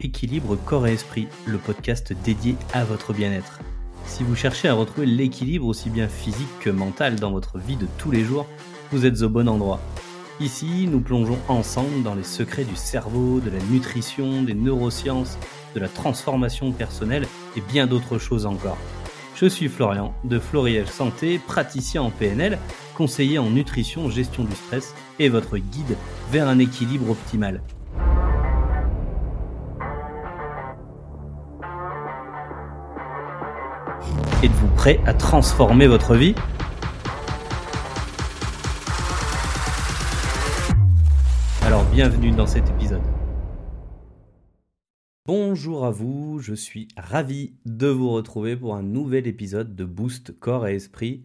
Équilibre Corps et Esprit, le podcast dédié à votre bien-être. Si vous cherchez à retrouver l'équilibre aussi bien physique que mental dans votre vie de tous les jours, vous êtes au bon endroit. Ici, nous plongeons ensemble dans les secrets du cerveau, de la nutrition, des neurosciences, de la transformation personnelle et bien d'autres choses encore. Je suis Florian de Floriel Santé, praticien en PNL, conseiller en nutrition, gestion du stress et votre guide vers un équilibre optimal. Êtes-vous prêt à transformer votre vie? Alors bienvenue dans cet épisode. Bonjour à vous, je suis ravi de vous retrouver pour un nouvel épisode de Boost Corps et Esprit.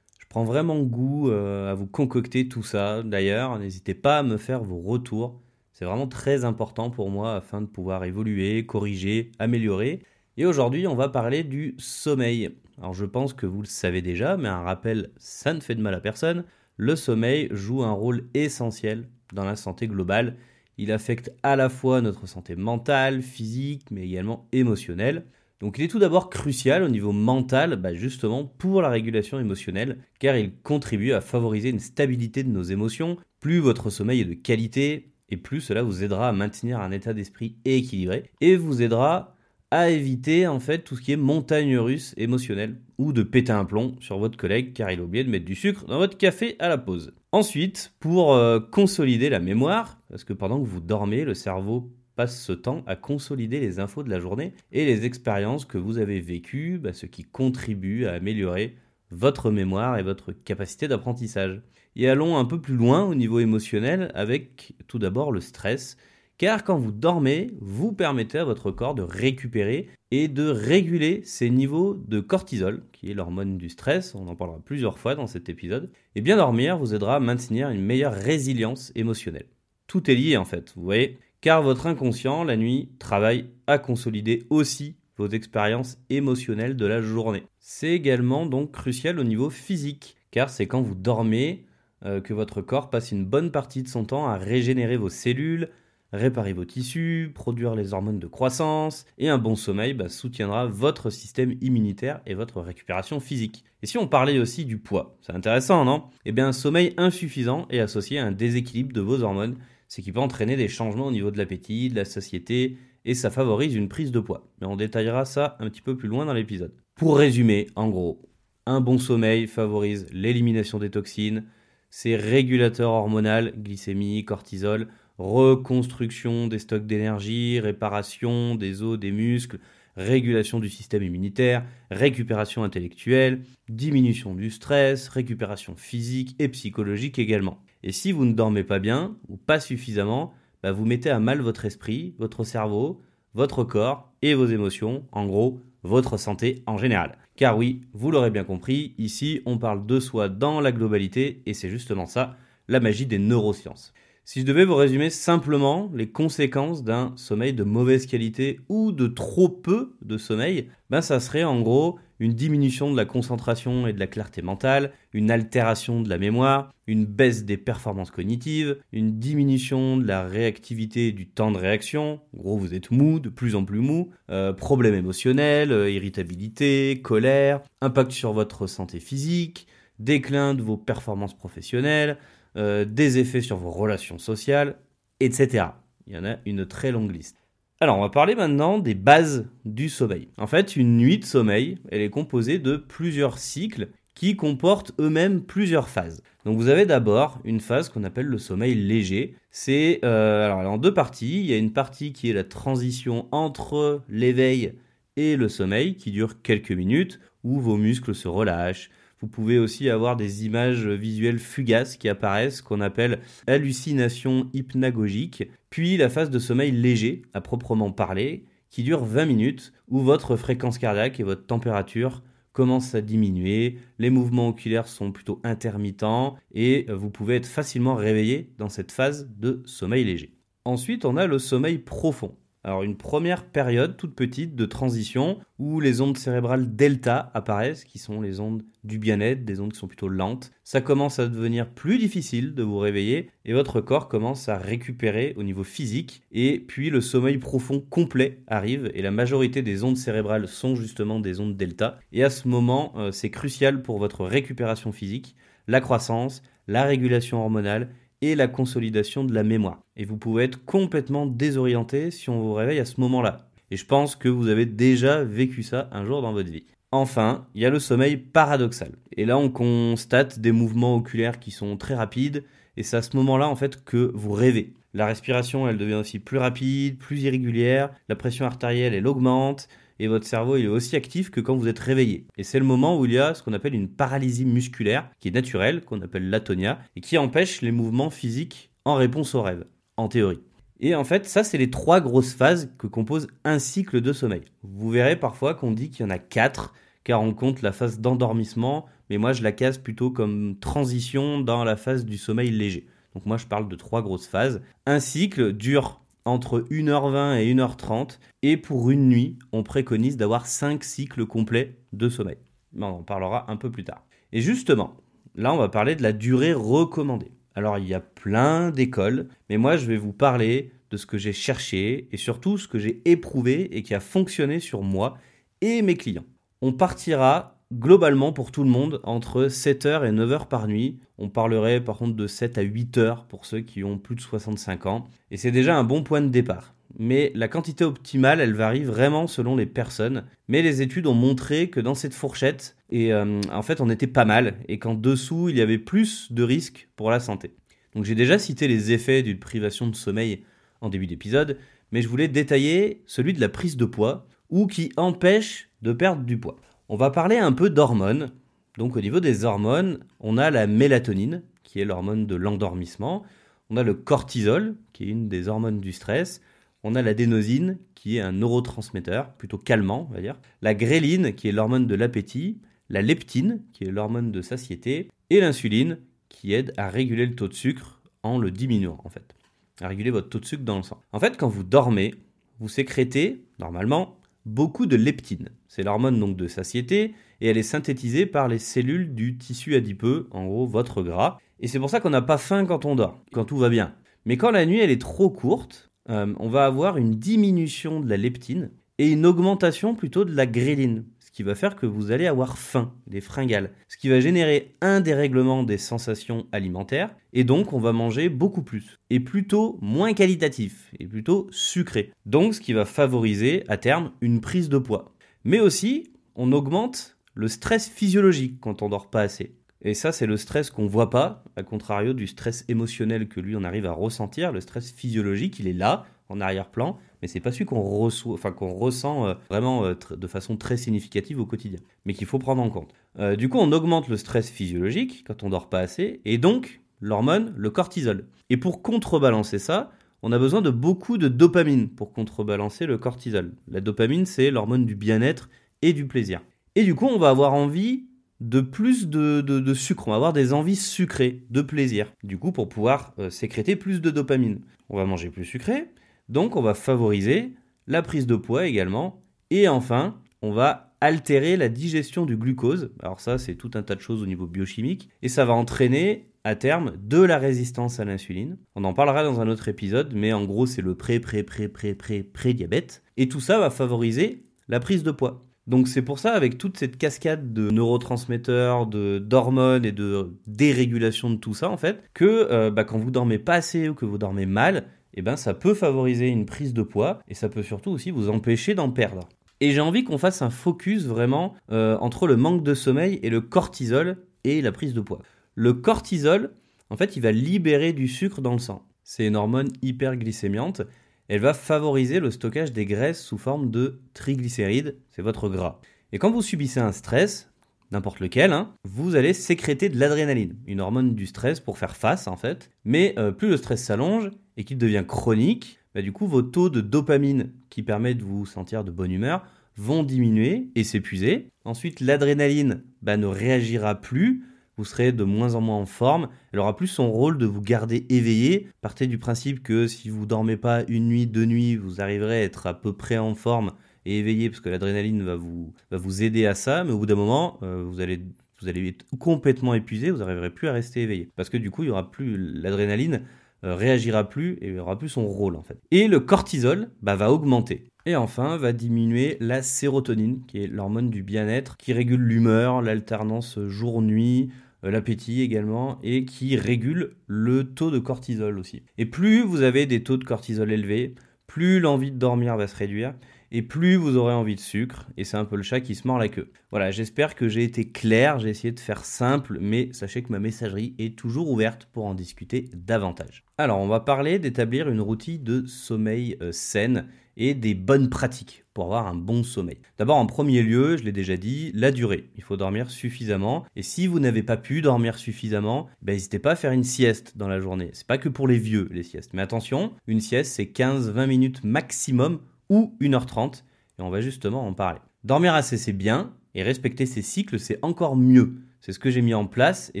Je prends vraiment goût euh, à vous concocter tout ça. D'ailleurs, n'hésitez pas à me faire vos retours. C'est vraiment très important pour moi afin de pouvoir évoluer, corriger, améliorer. Et aujourd'hui, on va parler du sommeil. Alors je pense que vous le savez déjà, mais un rappel, ça ne fait de mal à personne. Le sommeil joue un rôle essentiel dans la santé globale. Il affecte à la fois notre santé mentale, physique, mais également émotionnelle. Donc il est tout d'abord crucial au niveau mental, bah, justement pour la régulation émotionnelle, car il contribue à favoriser une stabilité de nos émotions. Plus votre sommeil est de qualité, et plus cela vous aidera à maintenir un état d'esprit équilibré, et vous aidera à éviter en fait tout ce qui est montagne russe émotionnelle ou de péter un plomb sur votre collègue car il a oublié de mettre du sucre dans votre café à la pause. Ensuite, pour euh, consolider la mémoire, parce que pendant que vous dormez, le cerveau passe ce temps à consolider les infos de la journée et les expériences que vous avez vécues, bah, ce qui contribue à améliorer votre mémoire et votre capacité d'apprentissage. Et allons un peu plus loin au niveau émotionnel avec tout d'abord le stress car quand vous dormez, vous permettez à votre corps de récupérer et de réguler ses niveaux de cortisol, qui est l'hormone du stress, on en parlera plusieurs fois dans cet épisode, et bien dormir vous aidera à maintenir une meilleure résilience émotionnelle. Tout est lié en fait, vous voyez, car votre inconscient, la nuit, travaille à consolider aussi vos expériences émotionnelles de la journée. C'est également donc crucial au niveau physique, car c'est quand vous dormez euh, que votre corps passe une bonne partie de son temps à régénérer vos cellules, réparer vos tissus, produire les hormones de croissance, et un bon sommeil bah, soutiendra votre système immunitaire et votre récupération physique. Et si on parlait aussi du poids, c'est intéressant, non? Eh bien, un sommeil insuffisant est associé à un déséquilibre de vos hormones, ce qui peut entraîner des changements au niveau de l'appétit, de la satiété, et ça favorise une prise de poids. Mais on détaillera ça un petit peu plus loin dans l'épisode. Pour résumer, en gros, un bon sommeil favorise l'élimination des toxines, c'est régulateur hormonal, glycémie, cortisol, reconstruction des stocks d'énergie, réparation des os, des muscles, régulation du système immunitaire, récupération intellectuelle, diminution du stress, récupération physique et psychologique également. Et si vous ne dormez pas bien ou pas suffisamment, bah, vous mettez à mal votre esprit, votre cerveau, votre corps et vos émotions, en gros, votre santé en général. Car oui, vous l'aurez bien compris, ici on parle de soi dans la globalité et c'est justement ça, la magie des neurosciences. Si je devais vous résumer simplement les conséquences d'un sommeil de mauvaise qualité ou de trop peu de sommeil, ben ça serait en gros une diminution de la concentration et de la clarté mentale, une altération de la mémoire, une baisse des performances cognitives, une diminution de la réactivité et du temps de réaction, en gros vous êtes mou, de plus en plus mou, euh, problèmes émotionnels, euh, irritabilité, colère, impact sur votre santé physique, déclin de vos performances professionnelles, euh, des effets sur vos relations sociales, etc. Il y en a une très longue liste. Alors, on va parler maintenant des bases du sommeil. En fait, une nuit de sommeil, elle est composée de plusieurs cycles qui comportent eux-mêmes plusieurs phases. Donc vous avez d'abord une phase qu'on appelle le sommeil léger. C'est euh, en deux parties. Il y a une partie qui est la transition entre l'éveil et le sommeil qui dure quelques minutes où vos muscles se relâchent, vous pouvez aussi avoir des images visuelles fugaces qui apparaissent, qu'on appelle hallucinations hypnagogiques. Puis la phase de sommeil léger, à proprement parler, qui dure 20 minutes, où votre fréquence cardiaque et votre température commencent à diminuer, les mouvements oculaires sont plutôt intermittents et vous pouvez être facilement réveillé dans cette phase de sommeil léger. Ensuite, on a le sommeil profond. Alors une première période toute petite de transition où les ondes cérébrales delta apparaissent, qui sont les ondes du bien-être, des ondes qui sont plutôt lentes. Ça commence à devenir plus difficile de vous réveiller et votre corps commence à récupérer au niveau physique et puis le sommeil profond complet arrive et la majorité des ondes cérébrales sont justement des ondes delta et à ce moment euh, c'est crucial pour votre récupération physique, la croissance, la régulation hormonale et la consolidation de la mémoire. Et vous pouvez être complètement désorienté si on vous réveille à ce moment-là. Et je pense que vous avez déjà vécu ça un jour dans votre vie. Enfin, il y a le sommeil paradoxal. Et là, on constate des mouvements oculaires qui sont très rapides, et c'est à ce moment-là, en fait, que vous rêvez. La respiration, elle devient aussi plus rapide, plus irrégulière, la pression artérielle, elle augmente, et votre cerveau est aussi actif que quand vous êtes réveillé. Et c'est le moment où il y a ce qu'on appelle une paralysie musculaire, qui est naturelle, qu'on appelle l'atonia, et qui empêche les mouvements physiques en réponse au rêve, en théorie. Et en fait, ça, c'est les trois grosses phases que compose un cycle de sommeil. Vous verrez parfois qu'on dit qu'il y en a quatre, car on compte la phase d'endormissement, mais moi je la case plutôt comme transition dans la phase du sommeil léger. Donc moi je parle de trois grosses phases. Un cycle dure entre 1h20 et 1h30. Et pour une nuit, on préconise d'avoir 5 cycles complets de sommeil. Mais on en parlera un peu plus tard. Et justement, là, on va parler de la durée recommandée. Alors, il y a plein d'écoles, mais moi, je vais vous parler de ce que j'ai cherché et surtout ce que j'ai éprouvé et qui a fonctionné sur moi et mes clients. On partira globalement pour tout le monde entre 7h et 9h par nuit. On parlerait par contre de 7 à 8 heures pour ceux qui ont plus de 65 ans. Et c'est déjà un bon point de départ. Mais la quantité optimale, elle varie vraiment selon les personnes. Mais les études ont montré que dans cette fourchette, et euh, en fait on était pas mal, et qu'en dessous il y avait plus de risques pour la santé. Donc j'ai déjà cité les effets d'une privation de sommeil en début d'épisode, mais je voulais détailler celui de la prise de poids, ou qui empêche de perdre du poids. On va parler un peu d'hormones. Donc au niveau des hormones, on a la mélatonine, qui est l'hormone de l'endormissement. On a le cortisol, qui est une des hormones du stress. On a l'adénosine, qui est un neurotransmetteur, plutôt calmant, on va dire. La gréline, qui est l'hormone de l'appétit. La leptine, qui est l'hormone de satiété. Et l'insuline, qui aide à réguler le taux de sucre en le diminuant, en fait. À réguler votre taux de sucre dans le sang. En fait, quand vous dormez, vous sécrétez, normalement, beaucoup de leptine. C'est l'hormone donc de satiété et elle est synthétisée par les cellules du tissu adipeux, en gros votre gras. Et c'est pour ça qu'on n'a pas faim quand on dort, quand tout va bien. Mais quand la nuit elle est trop courte, euh, on va avoir une diminution de la leptine et une augmentation plutôt de la gréline ce qui va faire que vous allez avoir faim, des fringales, ce qui va générer un dérèglement des sensations alimentaires, et donc on va manger beaucoup plus, et plutôt moins qualitatif, et plutôt sucré. Donc ce qui va favoriser à terme une prise de poids. Mais aussi, on augmente le stress physiologique quand on dort pas assez. Et ça, c'est le stress qu'on voit pas, à contrario du stress émotionnel que lui on arrive à ressentir. Le stress physiologique, il est là, en arrière-plan, mais c'est pas celui qu'on reçoit, enfin qu'on ressent euh, vraiment euh, de façon très significative au quotidien, mais qu'il faut prendre en compte. Euh, du coup, on augmente le stress physiologique quand on dort pas assez, et donc l'hormone, le cortisol. Et pour contrebalancer ça, on a besoin de beaucoup de dopamine pour contrebalancer le cortisol. La dopamine, c'est l'hormone du bien-être et du plaisir. Et du coup, on va avoir envie de plus de, de, sucre, on va avoir des envies sucrées, de plaisir. Du coup, pour pouvoir sécréter plus de dopamine, on va manger plus sucré, donc on va favoriser la prise de poids également. Et enfin, on va altérer la digestion du glucose. Alors ça, c'est tout un tas de choses au niveau biochimique. Et ça va entraîner à terme de la résistance à l'insuline. On en parlera dans un autre épisode, mais en gros, c'est le pré, pré, pré, pré, pré, pré-diabète. Et tout ça va favoriser la prise de poids. Donc c'est pour ça, avec toute cette cascade de neurotransmetteurs, de d'hormones et de dérégulation de tout ça, en fait, que euh, bah, quand vous dormez pas assez ou que vous dormez mal, eh ben, ça peut favoriser une prise de poids et ça peut surtout aussi vous empêcher d'en perdre. Et j'ai envie qu'on fasse un focus vraiment euh, entre le manque de sommeil et le cortisol et la prise de poids. Le cortisol, en fait, il va libérer du sucre dans le sang. C'est une hormone hyperglycémiante. Elle va favoriser le stockage des graisses sous forme de triglycérides, c'est votre gras. Et quand vous subissez un stress, n'importe lequel, hein, vous allez sécréter de l'adrénaline, une hormone du stress pour faire face en fait. Mais euh, plus le stress s'allonge et qu'il devient chronique, bah, du coup vos taux de dopamine qui permettent de vous sentir de bonne humeur vont diminuer et s'épuiser. Ensuite l'adrénaline bah, ne réagira plus vous serez de moins en moins en forme. Elle aura plus son rôle de vous garder éveillé. Partez du principe que si vous dormez pas une nuit, deux nuits, vous arriverez à être à peu près en forme et éveillé parce que l'adrénaline va vous, va vous aider à ça. Mais au bout d'un moment, euh, vous allez vous allez être complètement épuisé, vous n'arriverez plus à rester éveillé. Parce que du coup, il y aura plus l'adrénaline euh, réagira plus et aura plus son rôle en fait. Et le cortisol bah, va augmenter. Et enfin, va diminuer la sérotonine, qui est l'hormone du bien-être, qui régule l'humeur, l'alternance jour-nuit, euh, l'appétit également, et qui régule le taux de cortisol aussi. Et plus vous avez des taux de cortisol élevés, plus l'envie de dormir va se réduire, et plus vous aurez envie de sucre, et c'est un peu le chat qui se mord la queue. Voilà, j'espère que j'ai été clair, j'ai essayé de faire simple, mais sachez que ma messagerie est toujours ouverte pour en discuter davantage. Alors, on va parler d'établir une routine de sommeil euh, saine et des bonnes pratiques pour avoir un bon sommeil. D'abord, en premier lieu, je l'ai déjà dit, la durée. Il faut dormir suffisamment. Et si vous n'avez pas pu dormir suffisamment, ben, n'hésitez pas à faire une sieste dans la journée. C'est pas que pour les vieux, les siestes. Mais attention, une sieste, c'est 15-20 minutes maximum ou 1h30, et on va justement en parler. Dormir assez, c'est bien, et respecter ses cycles, c'est encore mieux. C'est ce que j'ai mis en place, et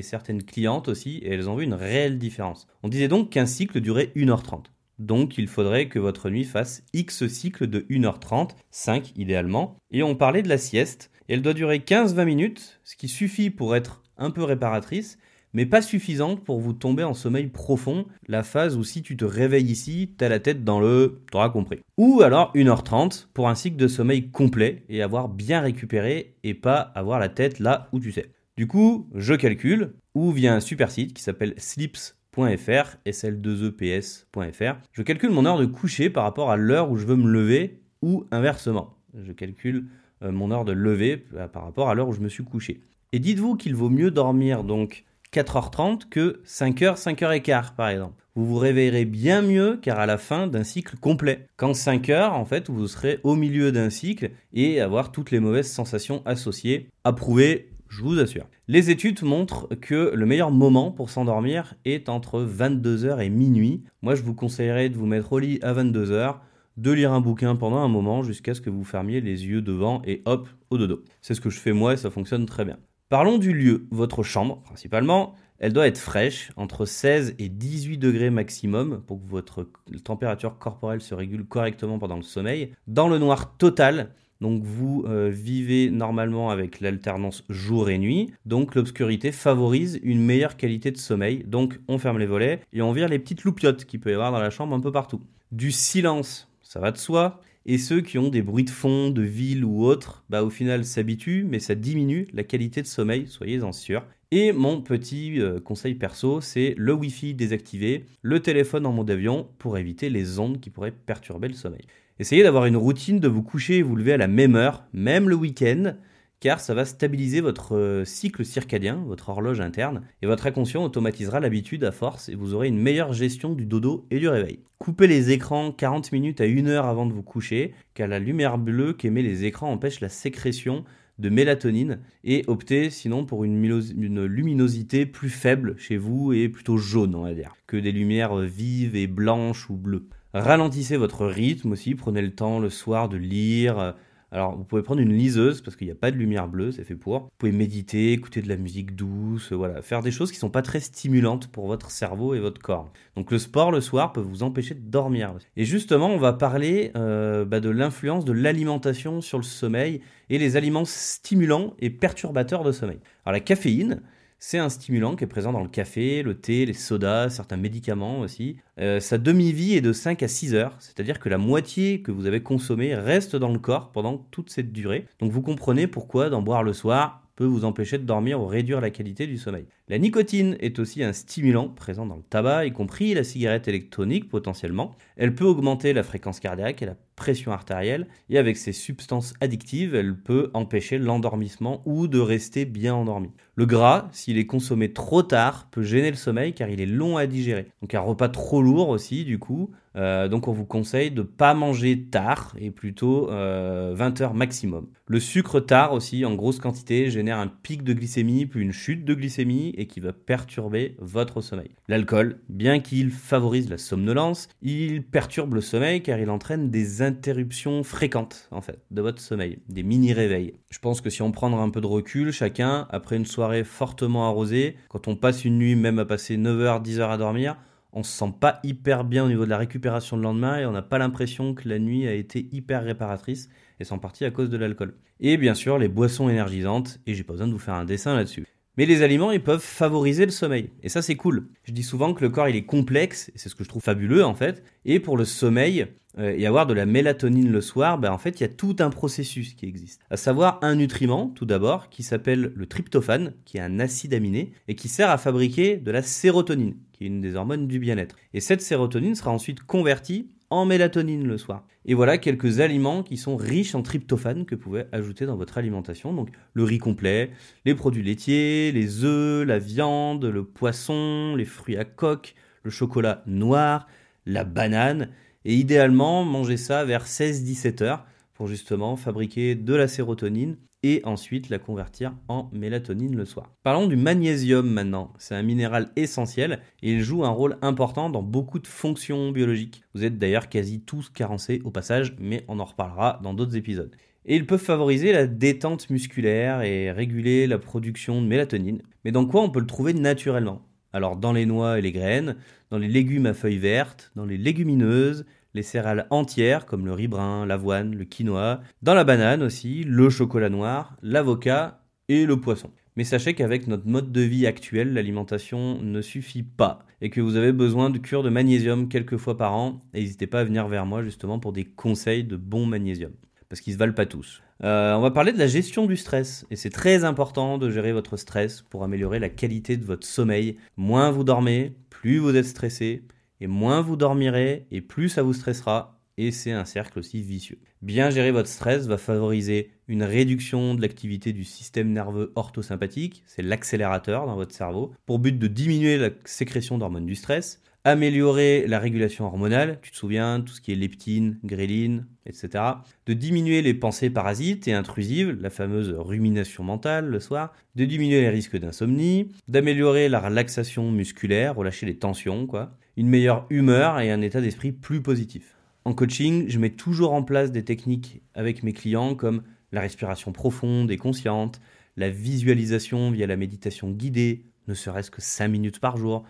certaines clientes aussi, et elles ont vu une réelle différence. On disait donc qu'un cycle durait 1h30. Donc il faudrait que votre nuit fasse X cycles de 1h30, 5 idéalement. Et on parlait de la sieste, elle doit durer 15-20 minutes, ce qui suffit pour être un peu réparatrice, mais pas suffisante pour vous tomber en sommeil profond, la phase où si tu te réveilles ici, t'as la tête dans le... t'auras compris. Ou alors 1h30 pour un cycle de sommeil complet et avoir bien récupéré et pas avoir la tête là où tu sais. Du coup, je calcule, ou via un super site qui s'appelle sleeps.fr, sl2eps.fr, je calcule mon heure de coucher par rapport à l'heure où je veux me lever, ou inversement. Je calcule euh, mon heure de lever euh, par rapport à l'heure où je me suis couché. Et dites-vous qu'il vaut mieux dormir donc 4h30 que 5h, 5h15 par exemple. Vous vous réveillerez bien mieux car à la fin d'un cycle complet. Qu'en 5 heures, en fait, vous serez au milieu d'un cycle et avoir toutes les mauvaises sensations associées. Approuvé, je vous assure. Les études montrent que le meilleur moment pour s'endormir est entre 22h et minuit. Moi, je vous conseillerais de vous mettre au lit à 22h, de lire un bouquin pendant un moment jusqu'à ce que vous fermiez les yeux devant et hop, au dodo. C'est ce que je fais moi et ça fonctionne très bien. Parlons du lieu, votre chambre principalement. Elle doit être fraîche, entre 16 et 18 degrés maximum, pour que votre température corporelle se régule correctement pendant le sommeil. Dans le noir total, donc vous euh, vivez normalement avec l'alternance jour et nuit, donc l'obscurité favorise une meilleure qualité de sommeil. Donc on ferme les volets et on vire les petites loupiottes qu'il peut y avoir dans la chambre un peu partout. Du silence, ça va de soi. Et ceux qui ont des bruits de fond, de ville ou autres, bah au final s'habituent, mais ça diminue la qualité de sommeil, soyez-en sûrs. Et mon petit euh, conseil perso, c'est le Wi-Fi désactivé, le téléphone en mode avion pour éviter les ondes qui pourraient perturber le sommeil. Essayez d'avoir une routine de vous coucher et vous lever à la même heure, même le week-end car ça va stabiliser votre euh, cycle circadien, votre horloge interne, et votre inconscient automatisera l'habitude à force et vous aurez une meilleure gestion du dodo et du réveil. Coupez les écrans 40 minutes à 1 heure avant de vous coucher, car la lumière bleue qu'émet les écrans empêche la sécrétion de mélatonine et optez sinon pour une, une, luminosité plus faible chez vous et plutôt jaune on va dire que des lumières vives et blanches ou bleues. Ralentissez votre rythme aussi, prenez le temps le soir de lire, alors, vous pouvez prendre une liseuse parce qu'il n'y a pas de lumière bleue, c'est fait pour. Vous pouvez méditer, écouter de la musique douce, voilà, faire des choses qui sont pas très stimulantes pour votre cerveau et votre corps. Donc, le sport le soir peut vous empêcher de dormir. Et justement, on va parler euh, bah, de l'influence de l'alimentation sur le sommeil et les aliments stimulants et perturbateurs de sommeil. Alors, la caféine, c'est un stimulant qui est présent dans le café, le thé, les sodas, certains médicaments aussi. Euh, sa demi-vie est de 5 à 6 heures, c'est-à-dire que la moitié que vous avez consommé reste dans le corps pendant toute cette durée. Donc vous comprenez pourquoi d'en boire le soir peut vous empêcher de dormir ou réduire la qualité du sommeil. La nicotine est aussi un stimulant présent dans le tabac, y compris la cigarette électronique potentiellement. Elle peut augmenter la fréquence cardiaque et la pression artérielle, et avec ces substances addictives, elle peut empêcher l'endormissement ou de rester bien endormi. Le gras, s'il est consommé trop tard, peut gêner le sommeil car il est long à digérer. Donc un repas trop lourd aussi, du coup, euh, donc on vous conseille de ne pas manger tard et plutôt 20 euh, heures maximum. Le sucre tard aussi en grosse quantité génère un pic de glycémie puis une chute de glycémie et qui va perturber votre sommeil. L'alcool, bien qu'il favorise la somnolence, il perturbe le sommeil car il entraîne des interruptions fréquentes, en fait, de votre sommeil, des mini-réveils. Je pense que si on prend un peu de recul, chacun, après une soirée fortement arrosée, quand on passe une nuit même à passer 9h, 10h à dormir, on se sent pas hyper bien au niveau de la récupération le lendemain et on n'a pas l'impression que la nuit a été hyper réparatrice et c'est en partie à cause de l'alcool. Et bien sûr, les boissons énergisantes, et j'ai pas besoin de vous faire un dessin là-dessus. Mais les aliments, ils peuvent favoriser le sommeil. Et ça, c'est cool. Je dis souvent que le corps, il est complexe, c'est ce que je trouve fabuleux en fait. Et pour le sommeil, euh, et avoir de la mélatonine le soir, ben, en fait, il y a tout un processus qui existe. À savoir un nutriment, tout d'abord, qui s'appelle le tryptophane, qui est un acide aminé, et qui sert à fabriquer de la sérotonine, qui est une des hormones du bien-être. Et cette sérotonine sera ensuite convertie en mélatonine le soir. Et voilà quelques aliments qui sont riches en tryptophane que vous pouvez ajouter dans votre alimentation. Donc le riz complet, les produits laitiers, les œufs, la viande, le poisson, les fruits à coque, le chocolat noir, la banane. Et idéalement, mangez ça vers 16-17 heures pour justement fabriquer de la sérotonine et ensuite la convertir en mélatonine le soir. Parlons du magnésium maintenant. C'est un minéral essentiel et il joue un rôle important dans beaucoup de fonctions biologiques. Vous êtes d'ailleurs quasi tous carencés au passage, mais on en reparlera dans d'autres épisodes. Et ils peuvent favoriser la détente musculaire et réguler la production de mélatonine. Mais dans quoi on peut le trouver naturellement? Alors dans les noix et les graines, dans les légumes à feuilles vertes, dans les légumineuses, les céréales entières comme le riz brun, l'avoine, le quinoa, dans la banane aussi, le chocolat noir, l'avocat et le poisson. Mais sachez qu'avec notre mode de vie actuel, l'alimentation ne suffit pas et que vous avez besoin de cure de magnésium quelques fois par an. n'hésitez pas à venir vers moi justement pour des conseils de bon magnésium parce qu'ils se valent pas tous. Euh, on va parler de la gestion du stress et c'est très important de gérer votre stress pour améliorer la qualité de votre sommeil. Moins vous dormez, plus vous êtes stressé et moins vous dormirez, et plus ça vous stressera, et c'est un cercle aussi vicieux. Bien gérer votre stress va favoriser une réduction de l'activité du système nerveux orthosympathique, c'est l'accélérateur dans votre cerveau, pour but de diminuer la sécrétion d'hormones du stress, améliorer la régulation hormonale, tu te souviens, tout ce qui est leptine, gréline, etc. De diminuer les pensées parasites et intrusives, la fameuse rumination mentale le soir, de diminuer les risques d'insomnie, d'améliorer la relaxation musculaire, relâcher les tensions, quoi, une meilleure humeur et un état d'esprit plus positif. En coaching, je mets toujours en place des techniques avec mes clients comme la respiration profonde et consciente, la visualisation via la méditation guidée, ne serait-ce que 5 minutes par jour,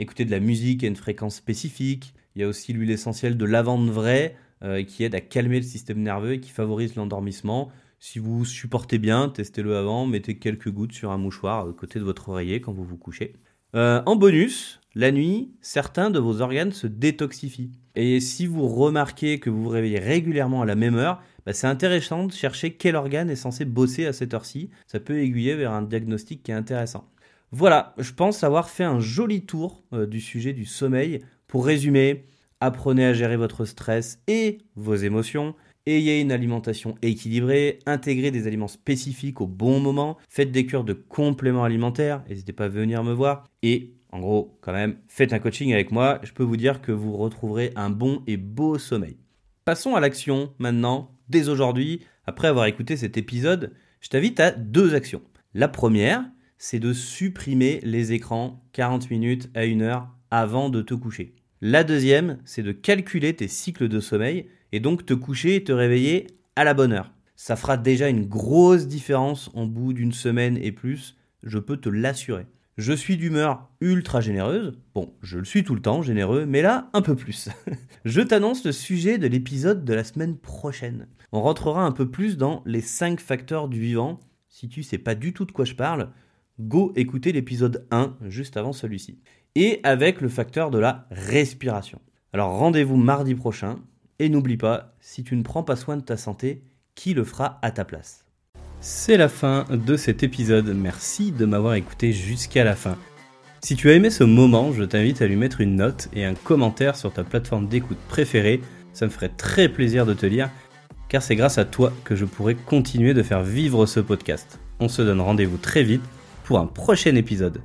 écouter de la musique à une fréquence spécifique. Il y a aussi l'huile essentielle de lavande vraie euh, qui aide à calmer le système nerveux et qui favorise l'endormissement. Si vous supportez bien, testez-le avant, mettez quelques gouttes sur un mouchoir à côté de votre oreiller quand vous vous couchez. Euh, en bonus, la nuit, certains de vos organes se détoxifient. Et si vous remarquez que vous vous réveillez régulièrement à la même heure, bah, c'est intéressant de chercher quel organe est censé bosser à cette heure-ci. Ça peut aiguiller vers un diagnostic qui est intéressant. Voilà, je pense avoir fait un joli tour euh, du sujet du sommeil. Pour résumer, apprenez à gérer votre stress et vos émotions. Ayez une alimentation équilibrée, intégrez des aliments spécifiques au bon moment, faites des cures de compléments alimentaires, n'hésitez pas à venir me voir et en gros, quand même, faites un coaching avec moi, je peux vous dire que vous retrouverez un bon et beau sommeil. Passons à l'action maintenant, dès aujourd'hui, après avoir écouté cet épisode, je t'invite à deux actions. La première, c'est de supprimer les écrans 40 minutes à 1 heure avant de te coucher. La deuxième, c'est de calculer tes cycles de sommeil et donc te coucher et te réveiller à la bonne heure. Ça fera déjà une grosse différence en bout d'une semaine et plus, je peux te l'assurer. Je suis d'humeur ultra généreuse. Bon, je le suis tout le temps, généreux, mais là, un peu plus. je t'annonce le sujet de l'épisode de la semaine prochaine. On rentrera un peu plus dans les 5 facteurs du vivant. Si tu sais pas du tout de quoi je parle, go écouter l'épisode 1 juste avant celui-ci. Et avec le facteur de la respiration. Alors rendez-vous mardi prochain. Et n'oublie pas, si tu ne prends pas soin de ta santé, qui le fera à ta place? C'est la fin de cet épisode, merci de m'avoir écouté jusqu'à la fin. Si tu as aimé ce moment, je t'invite à lui mettre une note et un commentaire sur ta plateforme d'écoute préférée, ça me ferait très plaisir de te lire, car c'est grâce à toi que je pourrai continuer de faire vivre ce podcast. On se donne rendez-vous très vite pour un prochain épisode.